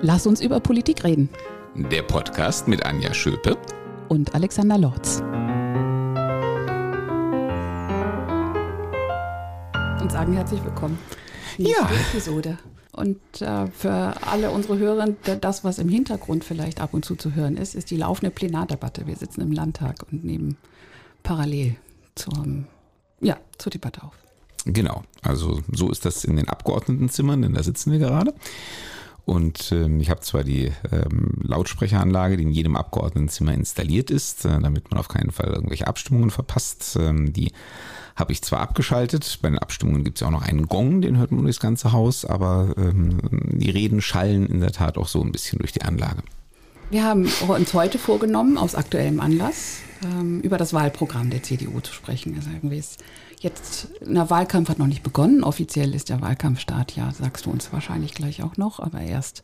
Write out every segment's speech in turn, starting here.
Lass uns über Politik reden. Der Podcast mit Anja Schöpe und Alexander Lorz. Und sagen herzlich willkommen. Ja. Episode. Und äh, für alle unsere Hörer, das, was im Hintergrund vielleicht ab und zu zu hören ist, ist die laufende Plenardebatte. Wir sitzen im Landtag und nehmen parallel zum, ja, zur Debatte auf. Genau, also so ist das in den Abgeordnetenzimmern, denn da sitzen wir gerade. Und ähm, ich habe zwar die ähm, Lautsprecheranlage, die in jedem Abgeordnetenzimmer installiert ist, äh, damit man auf keinen Fall irgendwelche Abstimmungen verpasst. Ähm, die habe ich zwar abgeschaltet, bei den Abstimmungen gibt es ja auch noch einen Gong, den hört man durch das ganze Haus, aber ähm, die Reden schallen in der Tat auch so ein bisschen durch die Anlage. Wir haben uns heute vorgenommen, aus aktuellem Anlass, ähm, über das Wahlprogramm der CDU zu sprechen. Also irgendwie ist jetzt, der Wahlkampf hat noch nicht begonnen. Offiziell ist der Wahlkampfstart, ja, sagst du uns wahrscheinlich gleich auch noch, aber erst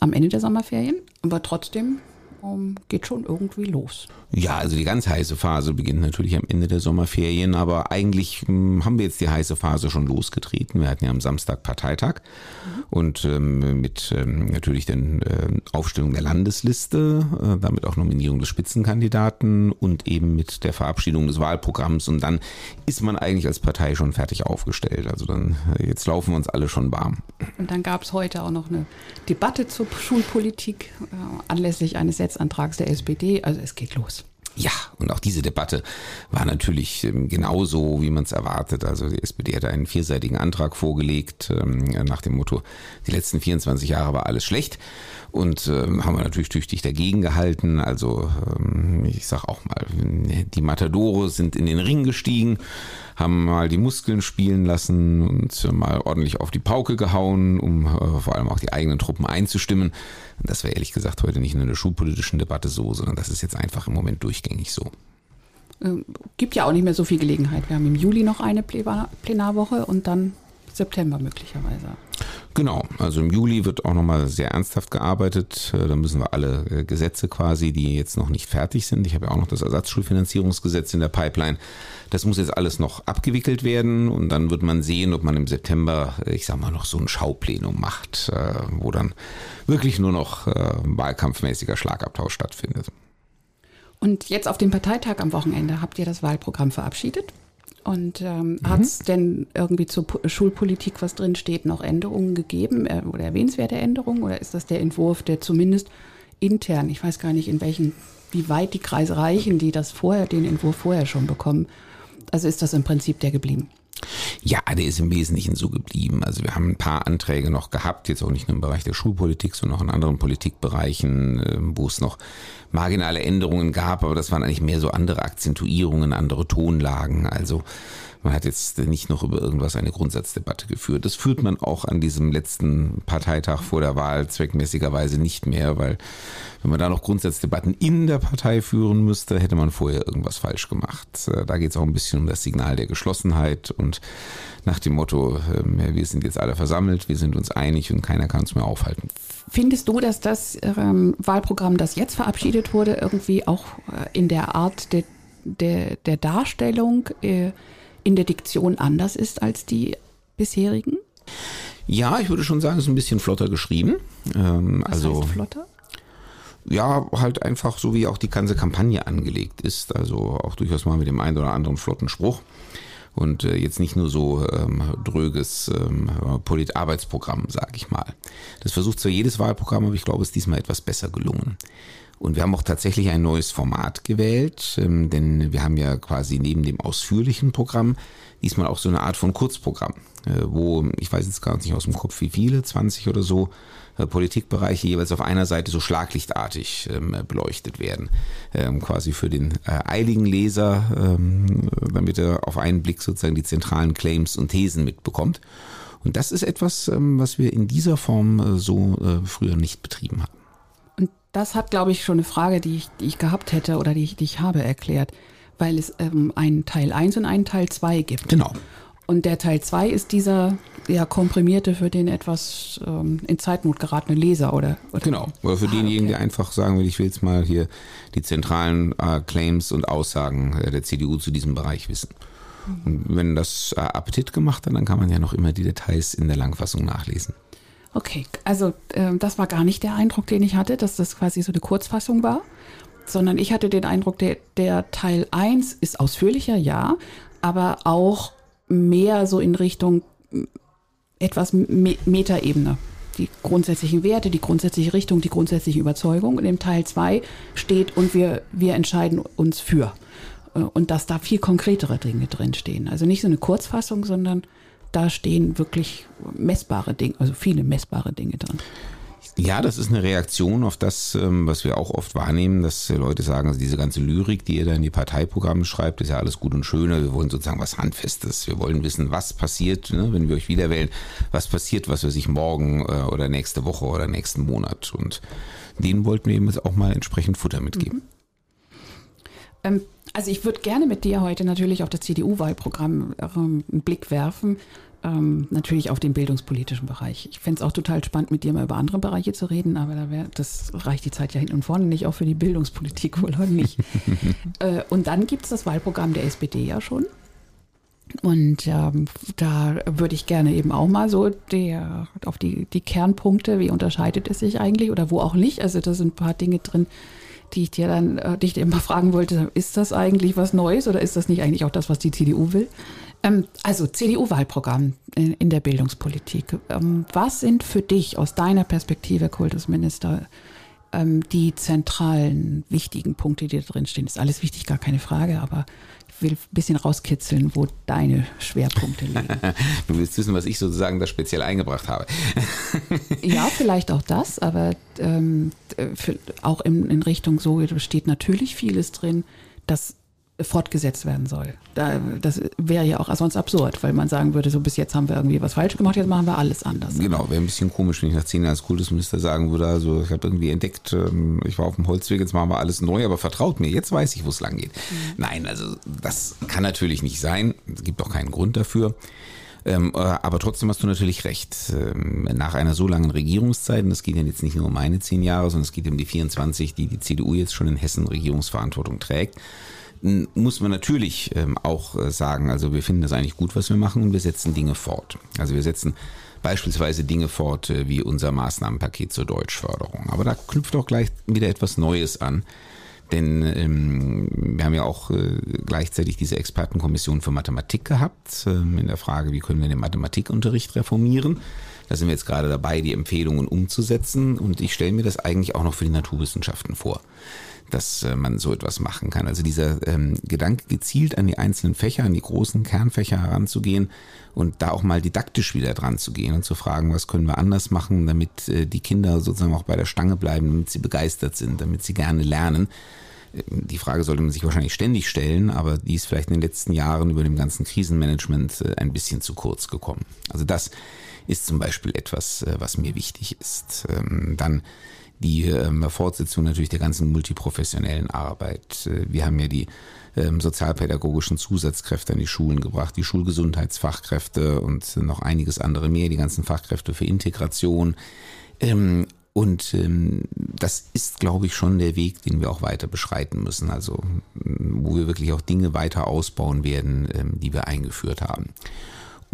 am Ende der Sommerferien. Aber trotzdem um, geht schon irgendwie los. Ja, also die ganz heiße Phase beginnt natürlich am Ende der Sommerferien, aber eigentlich hm, haben wir jetzt die heiße Phase schon losgetreten. Wir hatten ja am Samstag Parteitag mhm. und ähm, mit ähm, natürlich den äh, Aufstellung der Landesliste, äh, damit auch Nominierung des Spitzenkandidaten und eben mit der Verabschiedung des Wahlprogramms und dann ist man eigentlich als Partei schon fertig aufgestellt. Also dann äh, jetzt laufen wir uns alle schon warm. Und dann gab es heute auch noch eine Debatte zur Schulpolitik äh, anlässlich eines Sätzes Änderungsantrags der SPD. Also es geht los. Ja, und auch diese Debatte war natürlich ähm, genauso, wie man es erwartet. Also die SPD hat einen vierseitigen Antrag vorgelegt ähm, nach dem Motto, die letzten 24 Jahre war alles schlecht. Und ähm, haben wir natürlich tüchtig dagegen gehalten. Also ich sag auch mal, die Matadore sind in den Ring gestiegen, haben mal die Muskeln spielen lassen und mal ordentlich auf die Pauke gehauen, um äh, vor allem auch die eigenen Truppen einzustimmen. Das wäre ehrlich gesagt heute nicht in einer schulpolitischen Debatte so, sondern das ist jetzt einfach im Moment durchgängig so. Ähm, gibt ja auch nicht mehr so viel Gelegenheit. Wir haben im Juli noch eine Plenarwoche und dann September möglicherweise. Genau, also im Juli wird auch nochmal sehr ernsthaft gearbeitet. Äh, da müssen wir alle äh, Gesetze quasi, die jetzt noch nicht fertig sind. Ich habe ja auch noch das Ersatzschulfinanzierungsgesetz in der Pipeline. Das muss jetzt alles noch abgewickelt werden und dann wird man sehen, ob man im September, äh, ich sag mal, noch so ein Schauplenum macht, wo dann wirklich nur noch wahlkampfmäßiger Schlagabtausch stattfindet. Und jetzt auf dem Parteitag am Wochenende habt ihr das Wahlprogramm verabschiedet? Und ähm, mhm. hat es denn irgendwie zur Schulpolitik, was drin steht, noch Änderungen gegeben äh, oder erwähnenswerte Änderungen? Oder ist das der Entwurf, der zumindest intern, ich weiß gar nicht, in welchen, wie weit die Kreise reichen, die das vorher, den Entwurf vorher schon bekommen? Also ist das im Prinzip der geblieben? Ja, der ist im Wesentlichen so geblieben. Also wir haben ein paar Anträge noch gehabt, jetzt auch nicht nur im Bereich der Schulpolitik, sondern auch in anderen Politikbereichen, ähm, wo es noch marginale Änderungen gab, aber das waren eigentlich mehr so andere Akzentuierungen, andere Tonlagen. Also man hat jetzt nicht noch über irgendwas eine Grundsatzdebatte geführt. Das führt man auch an diesem letzten Parteitag vor der Wahl zweckmäßigerweise nicht mehr, weil wenn man da noch Grundsatzdebatten in der Partei führen müsste, hätte man vorher irgendwas falsch gemacht. Äh, da geht es auch ein bisschen um das Signal der Geschlossenheit und nach dem Motto, ähm, wir sind jetzt alle versammelt, wir sind uns einig und keiner kann uns mehr aufhalten. Findest du, dass das ähm, Wahlprogramm, das jetzt verabschiedet wurde, irgendwie auch äh, in der Art der, der, der Darstellung äh, in der Diktion anders ist als die bisherigen? Ja, ich würde schon sagen, es ist ein bisschen flotter geschrieben. Ähm, Was also heißt flotter? Ja, halt einfach so wie auch die ganze Kampagne angelegt ist. Also auch durchaus mal mit dem einen oder anderen flotten Spruch. Und äh, jetzt nicht nur so ähm, dröges ähm, Polit-Arbeitsprogramm, sage ich mal. Das versucht zwar jedes Wahlprogramm, aber ich glaube, es ist diesmal etwas besser gelungen. Und wir haben auch tatsächlich ein neues Format gewählt, ähm, denn wir haben ja quasi neben dem ausführlichen Programm diesmal auch so eine Art von Kurzprogramm, äh, wo, ich weiß jetzt gar nicht aus dem Kopf wie viele, 20 oder so, äh, Politikbereiche jeweils auf einer Seite so schlaglichtartig ähm, beleuchtet werden. Ähm, quasi für den äh, eiligen Leser, damit er auf einen Blick sozusagen die zentralen Claims und Thesen mitbekommt. Und das ist etwas, was wir in dieser Form so früher nicht betrieben haben. Das hat, glaube ich, schon eine Frage, die ich, die ich gehabt hätte oder die ich, die ich habe erklärt, weil es ähm, einen Teil 1 und einen Teil 2 gibt. Genau. Und der Teil 2 ist dieser ja, komprimierte für den etwas ähm, in Zeitnot geratene Leser, oder? oder? Genau, oder für ah, denjenigen, okay. der einfach sagen will, ich will jetzt mal hier die zentralen äh, Claims und Aussagen äh, der CDU zu diesem Bereich wissen. Und wenn das äh, Appetit gemacht hat, dann kann man ja noch immer die Details in der Langfassung nachlesen. Okay, also äh, das war gar nicht der Eindruck, den ich hatte, dass das quasi so eine Kurzfassung war, sondern ich hatte den Eindruck, der, der Teil 1 ist ausführlicher, ja, aber auch mehr so in Richtung etwas Me Metaebene. Die grundsätzlichen Werte, die grundsätzliche Richtung, die grundsätzliche Überzeugung. Und im Teil 2 steht und wir, wir entscheiden uns für. Äh, und dass da viel konkretere Dinge drinstehen. Also nicht so eine Kurzfassung, sondern da stehen wirklich messbare Dinge, also viele messbare Dinge drin. Ja, das ist eine Reaktion auf das, ähm, was wir auch oft wahrnehmen, dass Leute sagen, also diese ganze Lyrik, die ihr da in die Parteiprogramme schreibt, ist ja alles gut und schön. Wir wollen sozusagen was Handfestes. Wir wollen wissen, was passiert, ne, wenn wir euch wieder wählen, was passiert, was wir sich morgen äh, oder nächste Woche oder nächsten Monat. Und denen wollten wir eben auch mal entsprechend Futter mitgeben. Mhm. Ähm, also ich würde gerne mit dir heute natürlich auf das CDU-Wahlprogramm ähm, einen Blick werfen. Ähm, natürlich auf den bildungspolitischen Bereich. Ich fände es auch total spannend, mit dir mal über andere Bereiche zu reden, aber da wär, das reicht die Zeit ja hinten und vorne nicht, auch für die Bildungspolitik wohl heute nicht. äh, und dann gibt es das Wahlprogramm der SPD ja schon. Und ähm, da würde ich gerne eben auch mal so der, auf die, die Kernpunkte, wie unterscheidet es sich eigentlich oder wo auch nicht. Also da sind ein paar Dinge drin, die ich dir dann, äh, die ich immer fragen wollte, ist das eigentlich was Neues oder ist das nicht eigentlich auch das, was die CDU will? Ähm, also CDU-Wahlprogramm in, in, der Bildungspolitik. Ähm, was sind für dich aus deiner Perspektive, Kultusminister, ähm, die zentralen, wichtigen Punkte, die da drin stehen? Ist alles wichtig, gar keine Frage, aber will ein bisschen rauskitzeln, wo deine Schwerpunkte liegen. du willst wissen, was ich sozusagen da speziell eingebracht habe. ja, vielleicht auch das, aber ähm, auch in, in Richtung so steht natürlich vieles drin, das fortgesetzt werden soll. Da, das wäre ja auch sonst absurd, weil man sagen würde, so bis jetzt haben wir irgendwie was falsch gemacht, jetzt machen wir alles anders. Genau, wäre ein bisschen komisch, wenn ich nach zehn Jahren als Kultusminister sagen würde, also ich habe irgendwie entdeckt, ähm, ich war auf dem Holzweg, jetzt machen wir alles neu, aber vertraut mir, jetzt weiß ich, wo es lang geht. Mhm. Nein, also das kann natürlich nicht sein, es gibt auch keinen Grund dafür. Ähm, äh, aber trotzdem hast du natürlich recht. Ähm, nach einer so langen Regierungszeit, und das geht ja jetzt nicht nur um meine zehn Jahre, sondern es geht um die 24, die die CDU jetzt schon in Hessen Regierungsverantwortung trägt, muss man natürlich ähm, auch äh, sagen, also wir finden das eigentlich gut, was wir machen und wir setzen Dinge fort. Also wir setzen beispielsweise Dinge fort äh, wie unser Maßnahmenpaket zur Deutschförderung. Aber da knüpft auch gleich wieder etwas Neues an. Denn ähm, wir haben ja auch äh, gleichzeitig diese Expertenkommission für Mathematik gehabt, ähm, in der Frage, wie können wir den Mathematikunterricht reformieren. Da sind wir jetzt gerade dabei, die Empfehlungen umzusetzen und ich stelle mir das eigentlich auch noch für die Naturwissenschaften vor dass äh, man so etwas machen kann. Also dieser ähm, Gedanke, gezielt an die einzelnen Fächer, an die großen Kernfächer heranzugehen und da auch mal didaktisch wieder dran zu gehen und zu fragen, was können wir anders machen, damit äh, die Kinder sozusagen auch bei der Stange bleiben, damit sie begeistert sind, damit sie gerne lernen. Ähm, die Frage sollte man sich wahrscheinlich ständig stellen, aber die ist vielleicht in den letzten Jahren über dem ganzen Krisenmanagement äh, ein bisschen zu kurz gekommen. Also das ist zum Beispiel etwas, äh, was mir wichtig ist. Ähm, dann die ähm, Fortsetzung natürlich der ganzen multiprofessionellen Arbeit. Äh, wir haben ja die ähm, sozialpädagogischen Zusatzkräfte an die Schulen gebracht, die Schulgesundheitsfachkräfte und noch einiges andere mehr, die ganzen Fachkräfte für Integration. Ähm, und ähm, das ist, glaube ich, schon der Weg, den wir auch weiter beschreiten müssen. Also wo wir wirklich auch Dinge weiter ausbauen werden, ähm, die wir eingeführt haben.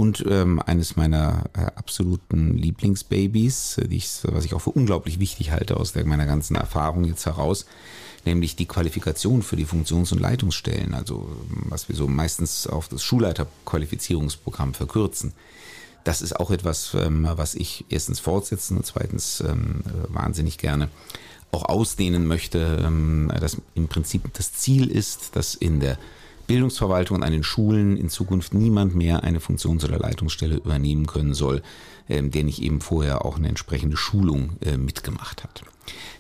Und ähm, eines meiner äh, absoluten Lieblingsbabys, äh, die ich, was ich auch für unglaublich wichtig halte aus der, meiner ganzen Erfahrung jetzt heraus, nämlich die Qualifikation für die Funktions- und Leitungsstellen, also was wir so meistens auf das Schulleiterqualifizierungsprogramm verkürzen. Das ist auch etwas, ähm, was ich erstens fortsetzen und zweitens ähm, wahnsinnig gerne auch ausdehnen möchte, ähm, dass im Prinzip das Ziel ist, dass in der Bildungsverwaltung und an den Schulen in Zukunft niemand mehr eine Funktions- oder Leitungsstelle übernehmen können soll, ähm, der nicht eben vorher auch eine entsprechende Schulung äh, mitgemacht hat.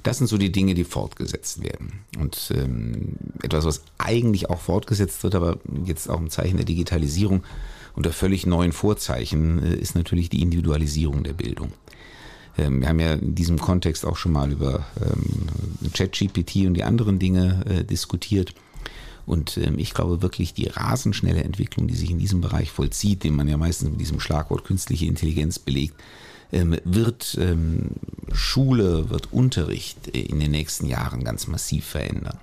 Das sind so die Dinge, die fortgesetzt werden. Und ähm, etwas, was eigentlich auch fortgesetzt wird, aber jetzt auch im Zeichen der Digitalisierung unter völlig neuen Vorzeichen, äh, ist natürlich die Individualisierung der Bildung. Ähm, wir haben ja in diesem Kontext auch schon mal über ChatGPT und die anderen Dinge äh, diskutiert. Und ähm, ich glaube wirklich, die rasenschnelle Entwicklung, die sich in diesem Bereich vollzieht, den man ja meistens mit diesem Schlagwort künstliche Intelligenz belegt, ähm, wird ähm, Schule, wird Unterricht in den nächsten Jahren ganz massiv verändern.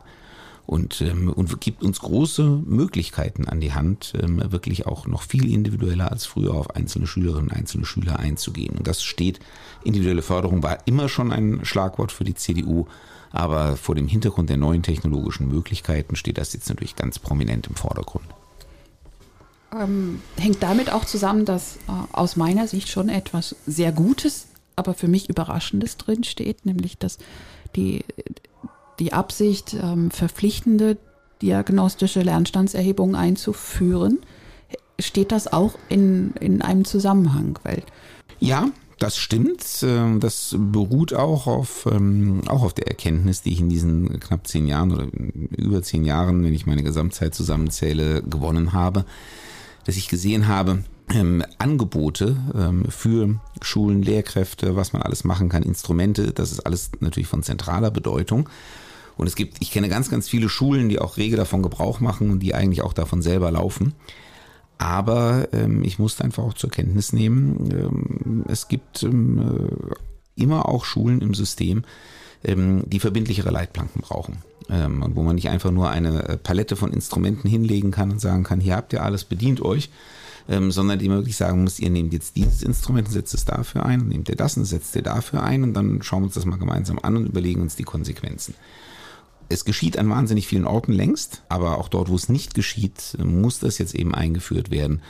Und, ähm, und gibt uns große Möglichkeiten an die Hand, ähm, wirklich auch noch viel individueller als früher auf einzelne Schülerinnen, einzelne Schüler einzugehen. Und das steht, individuelle Förderung war immer schon ein Schlagwort für die CDU, aber vor dem Hintergrund der neuen technologischen Möglichkeiten steht das jetzt natürlich ganz prominent im Vordergrund. Ähm, hängt damit auch zusammen, dass äh, aus meiner Sicht schon etwas sehr Gutes, aber für mich Überraschendes drinsteht, nämlich dass die die Absicht, ähm, verpflichtende diagnostische Lernstandserhebungen einzuführen. Steht das auch in, in einem Zusammenhang? Weil ja, das stimmt. Ähm, das beruht auch auf, ähm, auch auf der Erkenntnis, die ich in diesen knapp zehn Jahren oder über zehn Jahren, wenn ich meine Gesamtzeit zusammenzähle, gewonnen habe, dass ich gesehen habe, ähm, Angebote ähm, für Schulen, Lehrkräfte, was man alles machen kann, Instrumente, das ist alles natürlich von zentraler Bedeutung. Und es gibt, ich kenne ganz, ganz viele Schulen, die auch rege davon Gebrauch machen und die eigentlich auch davon selber laufen. Aber ähm, ich musste einfach auch zur Kenntnis nehmen, ähm, es gibt ähm, äh, immer auch Schulen im System, ähm, die verbindlichere Leitplanken brauchen. Ähm, und wo man nicht einfach nur eine äh, Palette von Instrumenten hinlegen kann und sagen kann, hier habt ihr alles, bedient euch, ähm, sondern die wirklich sagen muss, ihr nehmt jetzt dieses Instrument und setzt es dafür ein, nehmt ihr das und setzt ihr dafür ein und dann schauen wir uns das mal gemeinsam an und überlegen uns die Konsequenzen. Es geschieht an wahnsinnig vielen Orten längst, aber auch dort, wo es nicht geschieht, muss das jetzt eben eingeführt werden,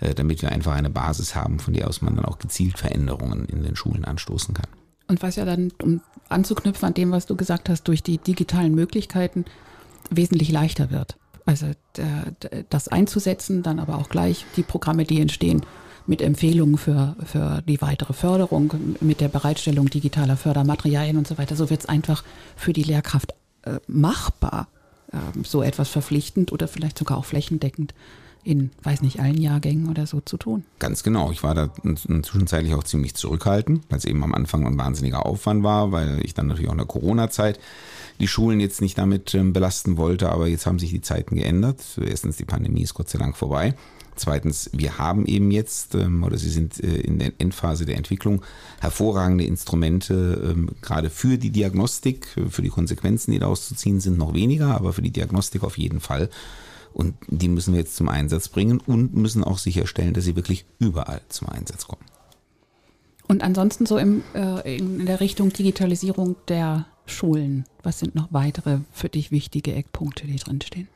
äh, damit wir einfach eine Basis haben, von der aus man dann auch gezielt Veränderungen in den Schulen anstoßen kann. Und was ja dann, um anzuknüpfen an dem, was du gesagt hast, durch die digitalen Möglichkeiten wesentlich leichter wird. Also das einzusetzen, dann aber auch gleich die Programme, die entstehen, mit Empfehlungen für, für die weitere Förderung, mit der Bereitstellung digitaler Fördermaterialien und so weiter. So wird es einfach für die Lehrkraft äh, machbar, äh, so etwas verpflichtend oder vielleicht sogar auch flächendeckend in, weiß nicht, allen Jahrgängen oder so zu tun. Ganz genau. Ich war da zwischenzeitlich auch ziemlich zurückhaltend, weil es eben am Anfang ein wahnsinniger Aufwand war, weil ich dann natürlich auch in der Corona-Zeit die Schulen jetzt nicht damit ähm, belasten wollte. Aber jetzt haben sich die Zeiten geändert. Erstens, die Pandemie ist Gott sei Dank vorbei. Zweitens, wir haben eben jetzt, ähm, oder sie sind äh, in der Endphase der Entwicklung, hervorragende Instrumente, ähm, gerade für die Diagnostik, für die Konsequenzen, die daraus zu ziehen sind, noch weniger, aber für die Diagnostik auf jeden Fall. Und die müssen wir jetzt zum Einsatz bringen und müssen auch sicherstellen, dass sie wirklich überall zum Einsatz kommen. Und ansonsten so im, äh, in der Richtung Digitalisierung der Schulen, was sind noch weitere für dich wichtige Eckpunkte, die drinstehen?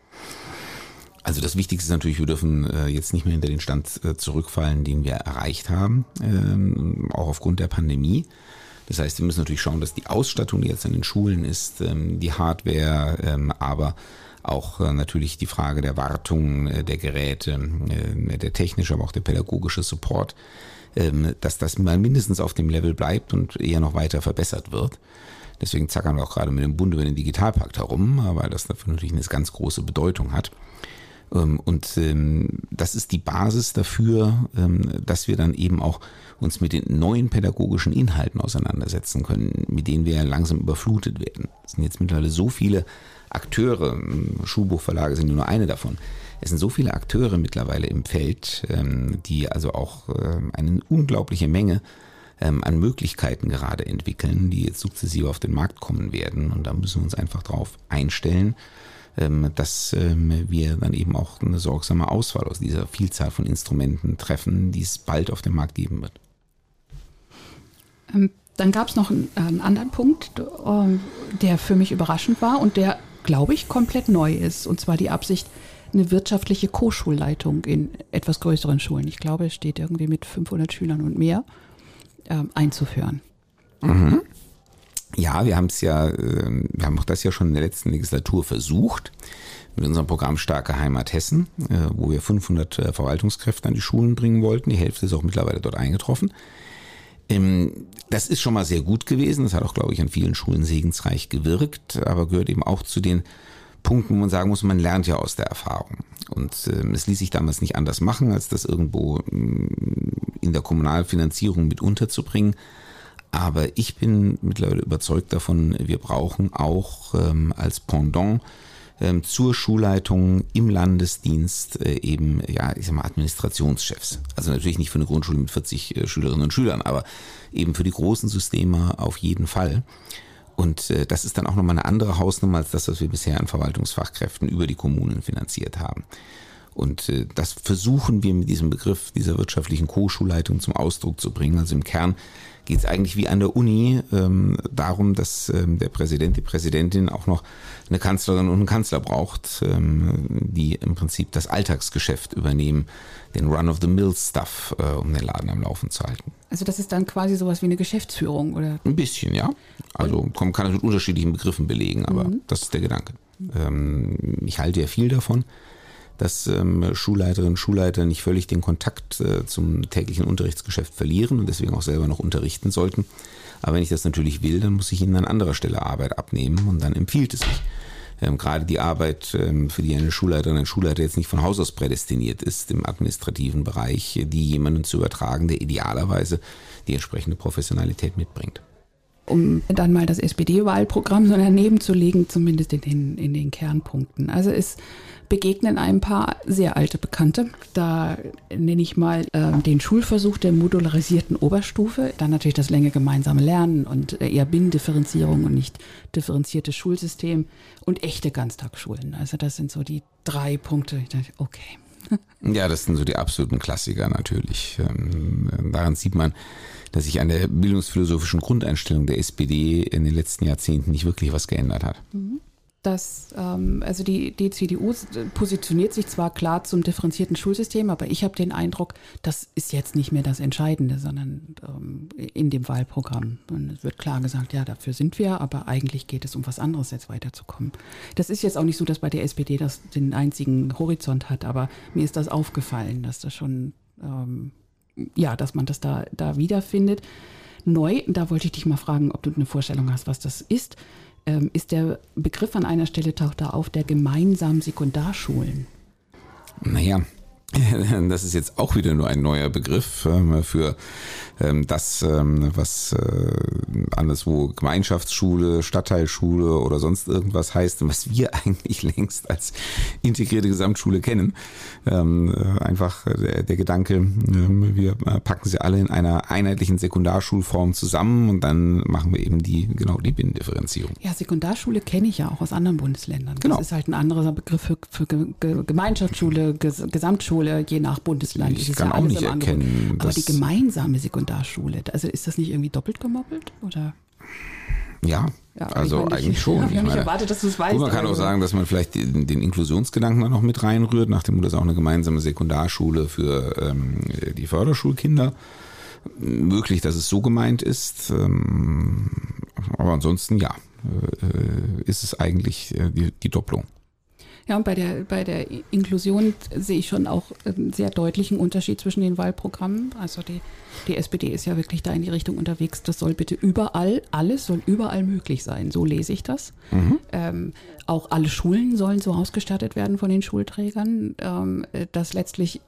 Also das Wichtigste ist natürlich, wir dürfen äh, jetzt nicht mehr hinter den Stand äh, zurückfallen, den wir erreicht haben, ähm, auch aufgrund der Pandemie. Das heißt, wir müssen natürlich schauen, dass die Ausstattung, die jetzt an den Schulen ist, ähm, die Hardware, ähm, aber auch äh, natürlich die Frage der Wartung der Geräte, der technische, aber auch der pädagogische Support, dass das mal mindestens auf dem Level bleibt und eher noch weiter verbessert wird. Deswegen zackern wir auch gerade mit dem Bund über den Digitalpakt herum, weil das dafür natürlich eine ganz große Bedeutung hat. Ähm, und ähm, das ist die Basis dafür, ähm, dass wir dann eben auch uns mit den neuen pädagogischen Inhalten auseinandersetzen können, mit denen wir langsam überflutet werden. Es sind jetzt mittlerweile so viele Akteure, Schulbuchverlage sind nur eine davon. Es sind so viele Akteure mittlerweile im Feld, die also auch eine unglaubliche Menge an Möglichkeiten gerade entwickeln, die jetzt sukzessive auf den Markt kommen werden. Und da müssen wir uns einfach drauf einstellen dass ähm, wir dann eben auch eine sorgsame Auswahl aus dieser Vielzahl von Instrumenten treffen, die es bald auf dem Markt geben wird. Ähm, dann gab es noch einen, einen, anderen Punkt, der für mich überraschend war und der, glaube ich, komplett neu ist. Und zwar die Absicht, eine wirtschaftliche Co-Schulleitung in etwas größeren Schulen, ich glaube, es steht irgendwie mit 500 Schülern und mehr, einzuführen. Mhm. Ja, wir haben es ja, ähm, wir haben auch das ja schon in der letzten Legislatur versucht mit unserem Programm Starke Heimat Hessen, äh, wo wir 500 äh, Verwaltungskräfte an die Schulen bringen wollten. Die Hälfte ist auch mittlerweile dort eingetroffen. Ähm, das ist schon mal sehr gut gewesen. Das hat auch, glaube ich, an vielen Schulen segensreich gewirkt, aber gehört eben auch zu den Punkten, wo man sagen muss, man lernt ja aus der Erfahrung. Und ähm, es ließ sich damals nicht anders machen, als das irgendwo in der Kommunalfinanzierung mit unterzubringen. Aber ich bin mittlerweile überzeugt davon, wir brauchen auch ähm, als Pendant ähm, zur Schulleitung im Landesdienst äh, eben, ja, ich sag mal, Administrationschefs. Also natürlich nicht für eine Grundschule mit 40 äh, Schülerinnen und Schülern, aber eben für die großen Systeme auf jeden Fall. Und äh, das ist dann auch nochmal eine andere Hausnummer als das, was wir bisher an Verwaltungsfachkräften über die Kommunen finanziert haben. Und äh, das versuchen wir mit diesem Begriff dieser wirtschaftlichen Co-Schulleitung zum Ausdruck zu bringen. Also im Kern geht es eigentlich wie an der Uni ähm, darum, dass ähm, der Präsident, die Präsidentin auch noch eine Kanzlerin und einen Kanzler braucht, ähm, die im Prinzip das Alltagsgeschäft übernehmen, den Run-of-the-Mill-Stuff, äh, um den Laden am Laufen zu halten. Also das ist dann quasi sowas wie eine Geschäftsführung, oder? Ein bisschen, ja. Also man kann es mit unterschiedlichen Begriffen belegen, aber mhm. das ist der Gedanke. Ähm, ich halte ja viel davon dass ähm, Schulleiterinnen und Schulleiter nicht völlig den Kontakt äh, zum täglichen Unterrichtsgeschäft verlieren und deswegen auch selber noch unterrichten sollten. Aber wenn ich das natürlich will, dann muss ich ihnen an anderer Stelle Arbeit abnehmen und dann empfiehlt es sich. Ähm, gerade die Arbeit, ähm, für die eine Schulleiterin, ein Schulleiter jetzt nicht von Haus aus prädestiniert ist, im administrativen Bereich, die jemanden zu übertragen, der idealerweise die entsprechende Professionalität mitbringt um dann mal das SPD-Wahlprogramm so daneben zu legen, zumindest in den, in den Kernpunkten. Also es begegnen ein paar sehr alte Bekannte. Da nenne ich mal äh, den Schulversuch der modularisierten Oberstufe, dann natürlich das Länge gemeinsame Lernen und äh, eher Binnendifferenzierung und nicht differenziertes Schulsystem und echte Ganztagsschulen. Also das sind so die drei Punkte. Ich dachte, okay. Ja, das sind so die absoluten Klassiker natürlich. Ähm, daran sieht man, dass sich an der bildungsphilosophischen Grundeinstellung der SPD in den letzten Jahrzehnten nicht wirklich was geändert hat. Mhm also die, die CDU positioniert sich zwar klar zum differenzierten Schulsystem, aber ich habe den Eindruck, das ist jetzt nicht mehr das Entscheidende, sondern ähm, in dem Wahlprogramm. Und es wird klar gesagt, ja, dafür sind wir, aber eigentlich geht es um was anderes, jetzt weiterzukommen. Das ist jetzt auch nicht so, dass bei der SPD das den einzigen Horizont hat, aber mir ist das aufgefallen, dass das schon, ähm, ja, dass man das da, da wiederfindet. Neu, da wollte ich dich mal fragen, ob du eine Vorstellung hast, was das ist ähm, ist der Begriff an einer Stelle taucht da auf, der gemeinsamen Sekundarschulen. Naja, Das ist jetzt auch wieder nur ein neuer Begriff ähm, für ähm, das, ähm, was äh, anderswo Gemeinschaftsschule, Stadtteilschule oder sonst irgendwas heißt was wir eigentlich längst als integrierte Gesamtschule kennen. Äh, einfach der, der Gedanke, wir packen sie alle in einer einheitlichen Sekundarschulform zusammen und dann machen wir eben die, genau, die Binnendifferenzierung. Ja, Sekundarschule kenne ich ja auch aus anderen Bundesländern. Genau. Das ist halt ein anderer Begriff für, für Gemeinschaftsschule, Gesamtschule Sekundarschule je nach Bundesland. Ich kann ja auch nicht erkennen. Aber die gemeinsame Sekundarschule, also ist das nicht irgendwie doppelt gemoppelt? Oder? Ja, ja also ich eigentlich schon. Ich, ich habe nicht erwartet, dass du es weißt. Man kann auch sagen, dass man vielleicht den, den Inklusionsgedanken da noch mit reinrührt, nachdem das auch eine gemeinsame Sekundarschule für ähm, die Förderschulkinder möglich, dass es so gemeint ist. Ähm, aber ansonsten ja, äh, ist es eigentlich äh, die, die Doppelung. Ja, und bei der, bei der Inklusion sehe ich schon auch einen sehr deutlichen Unterschied zwischen den Wahlprogrammen. Also die, die SPD ist ja wirklich da in die Richtung unterwegs, das soll bitte überall, alles soll überall möglich sein. So lese ich das. Mhm. Ähm, auch alle Schulen sollen so ausgestattet werden von den Schulträgern, ähm, dass letztlich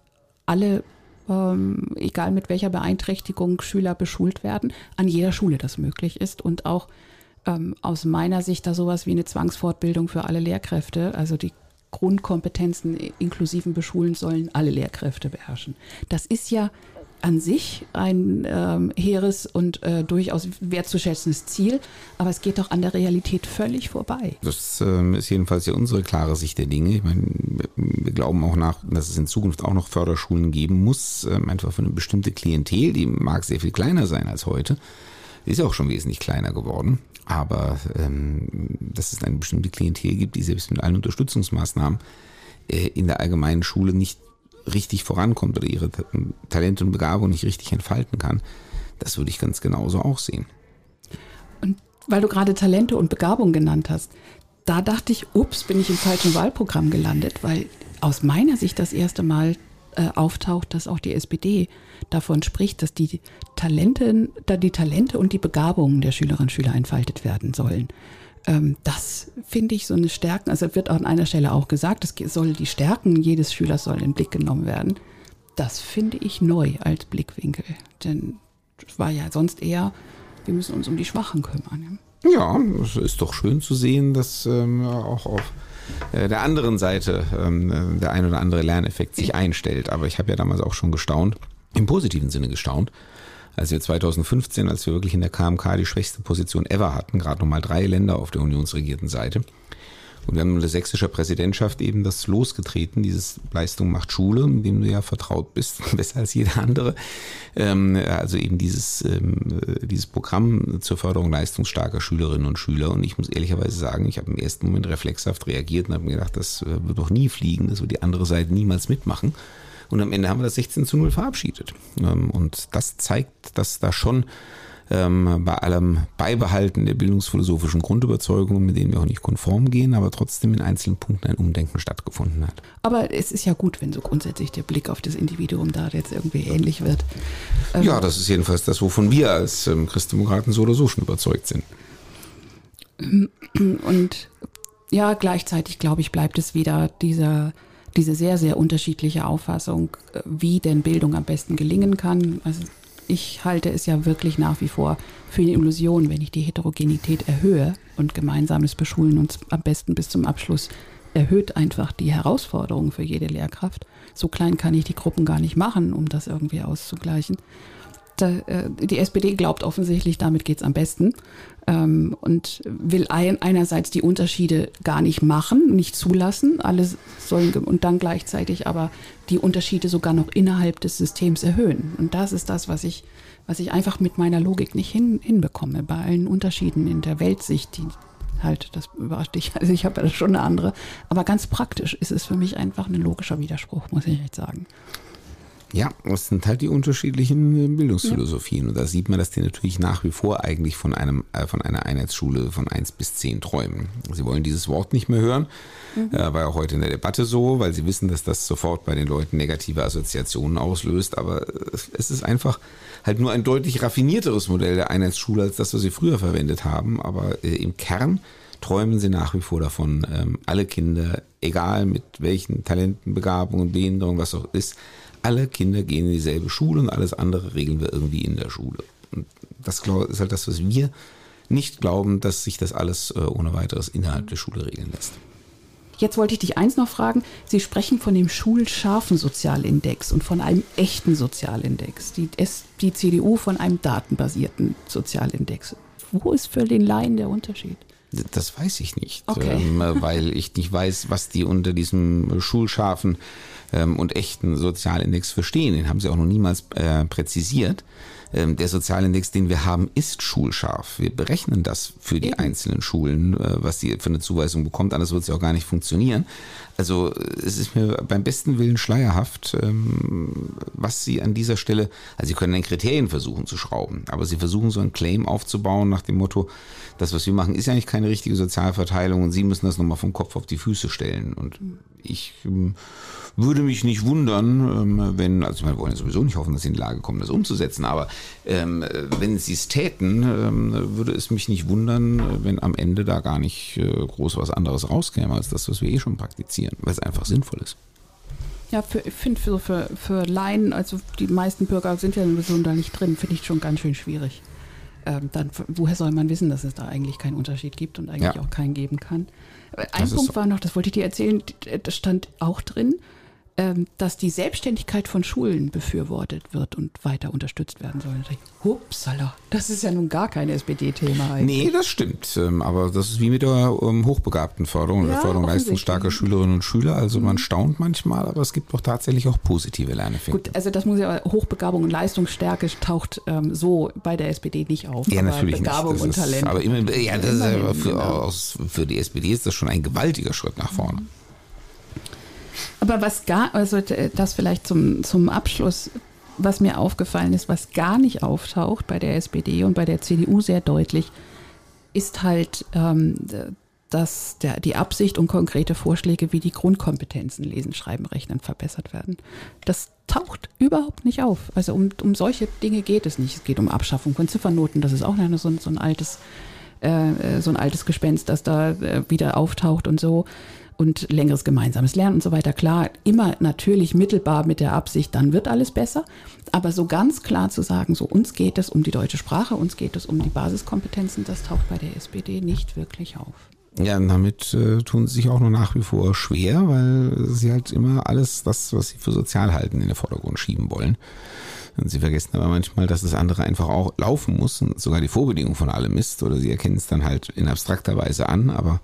alle ähm, egal mit welcher Beeinträchtigung Schüler beschult werden, an jeder Schule das möglich ist und auch ähm, aus meiner Sicht da sowas wie eine Zwangsfortbildung für alle Lehrkräfte, also die Grundkompetenzen inklusiven Beschulen sollen alle Lehrkräfte beherrschen. Das ist ja an sich ein ähm, hehres und äh, durchaus wertzuschätzendes Ziel, aber es geht doch an der Realität völlig vorbei. Das ähm, ist jedenfalls ja unsere klare Sicht der Dinge. Ich meine, wir glauben auch nach, dass es in Zukunft auch noch Förderschulen geben muss, ähm, einfach für eine bestimmte Klientel, die mag sehr viel kleiner sein als heute, ist auch schon wesentlich kleiner geworden aber ähm, dass es eine bestimmte Klientel gibt, die selbst mit allen Unterstützungsmaßnahmen äh, in der allgemeinen Schule nicht richtig vorankommt oder ihre Talente und Begabung nicht richtig entfalten kann, das würde ich ganz genauso auch sehen. Und weil du gerade Talente und Begabung genannt hast, da dachte ich, ups, bin ich im falschen Wahlprogramm gelandet, weil aus meiner Sicht das erste Mal äh, auftaucht, dass auch die SPD davon spricht, dass die Talente, die Talente und die Begabungen der Schülerinnen und Schüler entfaltet werden sollen. Ähm, das finde ich so eine Stärke. Also wird an einer Stelle auch gesagt, es soll die Stärken jedes Schülers sollen in den Blick genommen werden. Das finde ich neu als Blickwinkel, denn es war ja sonst eher, wir müssen uns um die Schwachen kümmern. Ja, es ist doch schön zu sehen, dass ähm, auch auf äh, der anderen Seite ähm, der ein oder andere Lerneffekt sich einstellt. Aber ich habe ja damals auch schon gestaunt, im positiven Sinne gestaunt, als wir 2015, als wir wirklich in der KMK die schwächste Position ever hatten, gerade nochmal drei Länder auf der unionsregierten Seite. Und wir haben unter sächsischer Präsidentschaft eben das losgetreten, dieses Leistung macht Schule, in dem du ja vertraut bist, besser als jeder andere. Ähm, also eben dieses, ähm, dieses Programm zur Förderung leistungsstarker Schülerinnen und Schüler. Und ich muss ehrlicherweise sagen, ich habe im ersten Moment reflexhaft reagiert und habe mir gedacht, das äh, wird doch nie fliegen, das wird die andere Seite niemals mitmachen. Und am Ende haben wir das 16 zu 0 verabschiedet. Ähm, und das zeigt, dass da schon ähm, bei allem Beibehalten der bildungsphilosophischen Grundüberzeugungen, mit denen wir auch nicht konform gehen, aber trotzdem in einzelnen Punkten ein Umdenken stattgefunden hat. Aber es ist ja gut, wenn so grundsätzlich der Blick auf das Individuum da jetzt irgendwie ähnlich wird. Ähm ja, das ist jedenfalls das, wovon wir als ähm, Christdemokraten so oder so schon überzeugt sind. Und ja, gleichzeitig, glaube ich, bleibt es wieder dieser diese sehr, sehr unterschiedliche Auffassung, äh, wie denn Bildung am besten gelingen kann. Also ich halte es ja wirklich nach wie vor für eine Illusion, wenn ich die Heterogenität erhöhe und gemeinsames Beschulen uns am besten bis zum Abschluss erhöht einfach die Herausforderungen für jede Lehrkraft. So klein kann ich die Gruppen gar nicht machen, um das irgendwie auszugleichen. Äh, die SPD glaubt offensichtlich, damit geht es am besten ähm, und will ein, einerseits die Unterschiede gar nicht machen, nicht zulassen, alle sollen und dann gleichzeitig aber die Unterschiede sogar noch innerhalb des Systems erhöhen. Und das ist das, was ich, was ich einfach mit meiner Logik nicht hin, hinbekomme. Bei allen Unterschieden in der Weltsicht, die halt, das überrascht dich. Also ich habe ja schon eine andere. Aber ganz praktisch ist es für mich einfach ein logischer Widerspruch, muss ich echt sagen. Ja, das sind halt die unterschiedlichen äh, Bildungsphilosophien. Ja. Und da sieht man, dass die natürlich nach wie vor eigentlich von, einem, äh, von einer Einheitsschule von 1 bis 10 träumen. Sie wollen dieses Wort nicht mehr hören. Mhm. Äh, war auch heute in der Debatte so, weil sie wissen, dass das sofort bei den Leuten negative Assoziationen auslöst. Aber äh, es ist einfach halt nur ein deutlich raffinierteres Modell der Einheitsschule als das, was sie früher verwendet haben. Aber äh, im Kern träumen sie nach wie vor davon, ähm, alle Kinder, egal mit welchen Talenten, Begabungen, Behinderungen, was auch ist, alle Kinder gehen in dieselbe Schule und alles andere regeln wir irgendwie in der Schule. Und das ist halt das, was wir nicht glauben, dass sich das alles äh, ohne weiteres innerhalb der Schule regeln lässt. Jetzt wollte ich dich eins noch fragen. Sie sprechen von dem schulscharfen Sozialindex und von einem echten Sozialindex. Die, die CDU von einem datenbasierten Sozialindex. Wo ist für den Laien der Unterschied? Das weiß ich nicht, okay. ähm, weil ich nicht weiß, was die unter diesem schulscharfen ähm, und echten Sozialindex verstehen. Den haben sie auch noch niemals äh, präzisiert. Ähm, der Sozialindex, den wir haben, ist schulscharf. Wir berechnen das für die einzelnen Schulen, äh, was die für eine Zuweisung bekommt. Anders wird es ja auch gar nicht funktionieren. Also es ist mir beim besten Willen schleierhaft, ähm, was Sie an dieser Stelle, also Sie können an Kriterien versuchen zu schrauben, aber Sie versuchen so einen Claim aufzubauen nach dem Motto, das, was wir machen, ist ja eigentlich keine richtige Sozialverteilung und Sie müssen das nochmal vom Kopf auf die Füße stellen. Und ich ähm, würde mich nicht wundern, wenn, also wir wollen ja sowieso nicht hoffen, dass Sie in die Lage kommen, das umzusetzen, aber ähm, wenn Sie es täten, ähm, würde es mich nicht wundern, wenn am Ende da gar nicht äh, groß was anderes rauskäme, als das, was wir eh schon praktizieren, weil es einfach sinnvoll ist. Ja, für, ich finde für, für, für Laien, also die meisten Bürger sind ja sowieso da nicht drin, finde ich schon ganz schön schwierig. Ähm, dann, woher soll man wissen, dass es da eigentlich keinen Unterschied gibt und eigentlich ja. auch keinen geben kann? Ein das Punkt war noch, das wollte ich dir erzählen, das stand auch drin, dass die Selbstständigkeit von Schulen befürwortet wird und weiter unterstützt werden soll. Hupsala, das ist ja nun gar kein SPD-Thema eigentlich. Nee, das stimmt. Ähm, aber das ist wie mit der ähm, hochbegabten Förderung oder ja, Förderung leistungsstarker Schülerinnen und Schüler. Also man mhm. staunt manchmal, aber es gibt doch tatsächlich auch positive Lerneffekte. Gut, also das muss ja, Hochbegabung und Leistungsstärke taucht ähm, so bei der SPD nicht auf. Ja, natürlich Begabung nicht. und Talent. aber immer, ja, das ist, für, genau. aus, für die SPD ist das schon ein gewaltiger Schritt nach vorne. Mhm. Aber was gar, also das vielleicht zum, zum Abschluss, was mir aufgefallen ist, was gar nicht auftaucht bei der SPD und bei der CDU sehr deutlich, ist halt, ähm, dass der, die Absicht und konkrete Vorschläge, wie die Grundkompetenzen Lesen, Schreiben, Rechnen verbessert werden. Das taucht überhaupt nicht auf. Also um, um solche Dinge geht es nicht. Es geht um Abschaffung von Ziffernoten. Das ist auch eine, so, so, ein altes, äh, so ein altes Gespenst, das da äh, wieder auftaucht und so und längeres gemeinsames Lernen und so weiter. Klar, immer natürlich mittelbar mit der Absicht, dann wird alles besser. Aber so ganz klar zu sagen, so uns geht es um die deutsche Sprache, uns geht es um die Basiskompetenzen, das taucht bei der SPD nicht wirklich auf. Ja, damit äh, tun sie sich auch nur nach wie vor schwer, weil sie halt immer alles, das, was sie für sozial halten, in den Vordergrund schieben wollen. Und sie vergessen aber manchmal, dass das andere einfach auch laufen muss und sogar die Vorbedingung von allem ist. Oder sie erkennen es dann halt in abstrakter Weise an, aber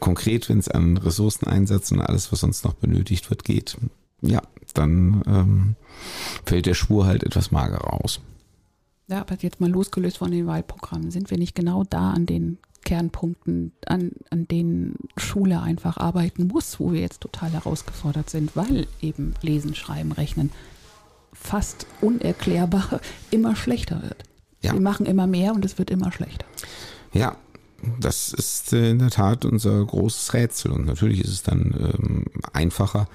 konkret, wenn es an Ressourceneinsatz und alles, was sonst noch benötigt wird, geht, ja, dann ähm, fällt der Schwur halt etwas mager aus. Ja, aber jetzt mal losgelöst von den Wahlprogrammen, sind wir nicht genau da an den Kernpunkten, an, an denen Schule einfach arbeiten muss, wo wir jetzt total herausgefordert sind, weil eben Lesen, Schreiben, Rechnen fast unerklärbar immer schlechter wird. Ja. Wir machen immer mehr und es wird immer schlechter. Ja, das ist in der Tat unser großes Rätsel. Und natürlich ist es dann ähm, einfacher,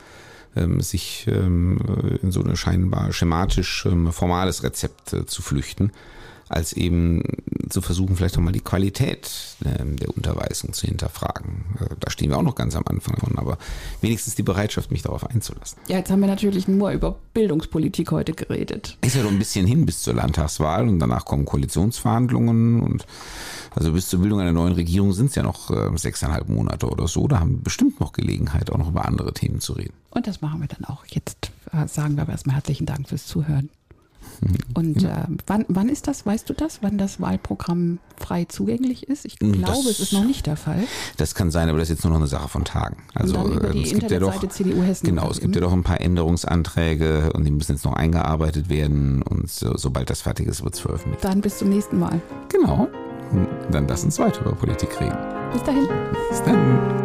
ähm, sich ähm, in so ein scheinbar schematisch ähm, formales Rezept äh, zu flüchten als eben zu versuchen, vielleicht auch mal die Qualität ähm, der Unterweisung zu hinterfragen. Äh, da stehen wir auch noch ganz am Anfang von, aber wenigstens die Bereitschaft, mich darauf einzulassen. Ja, jetzt haben wir natürlich nur über Bildungspolitik heute geredet. Ist ja noch ein bisschen hin bis zur Landtagswahl und danach kommen Koalitionsverhandlungen und also bis zur Bildung einer neuen Regierung sind es ja noch äh, sechseinhalb Monate oder so. Da haben wir bestimmt noch Gelegenheit, auch noch über andere Themen zu reden. Und das machen wir dann auch. Jetzt äh, sagen wir aber erstmal herzlichen Dank fürs Zuhören. Und ja. äh, wann, wann ist das, weißt du das, wann das Wahlprogramm frei zugänglich ist? Ich glaube, das, es ist noch nicht der Fall. Das kann sein, aber das ist jetzt nur noch eine Sache von Tagen. Also ähm, es gibt ja doch, CDU Hessen genau, es gibt ja doch ein paar Änderungsanträge und die müssen jetzt noch eingearbeitet werden und so, sobald das fertig ist, wird es veröffentlicht. Dann bis zum nächsten Mal. Genau. Dann lass uns weiter über Politik reden. Bis dahin. Bis dann.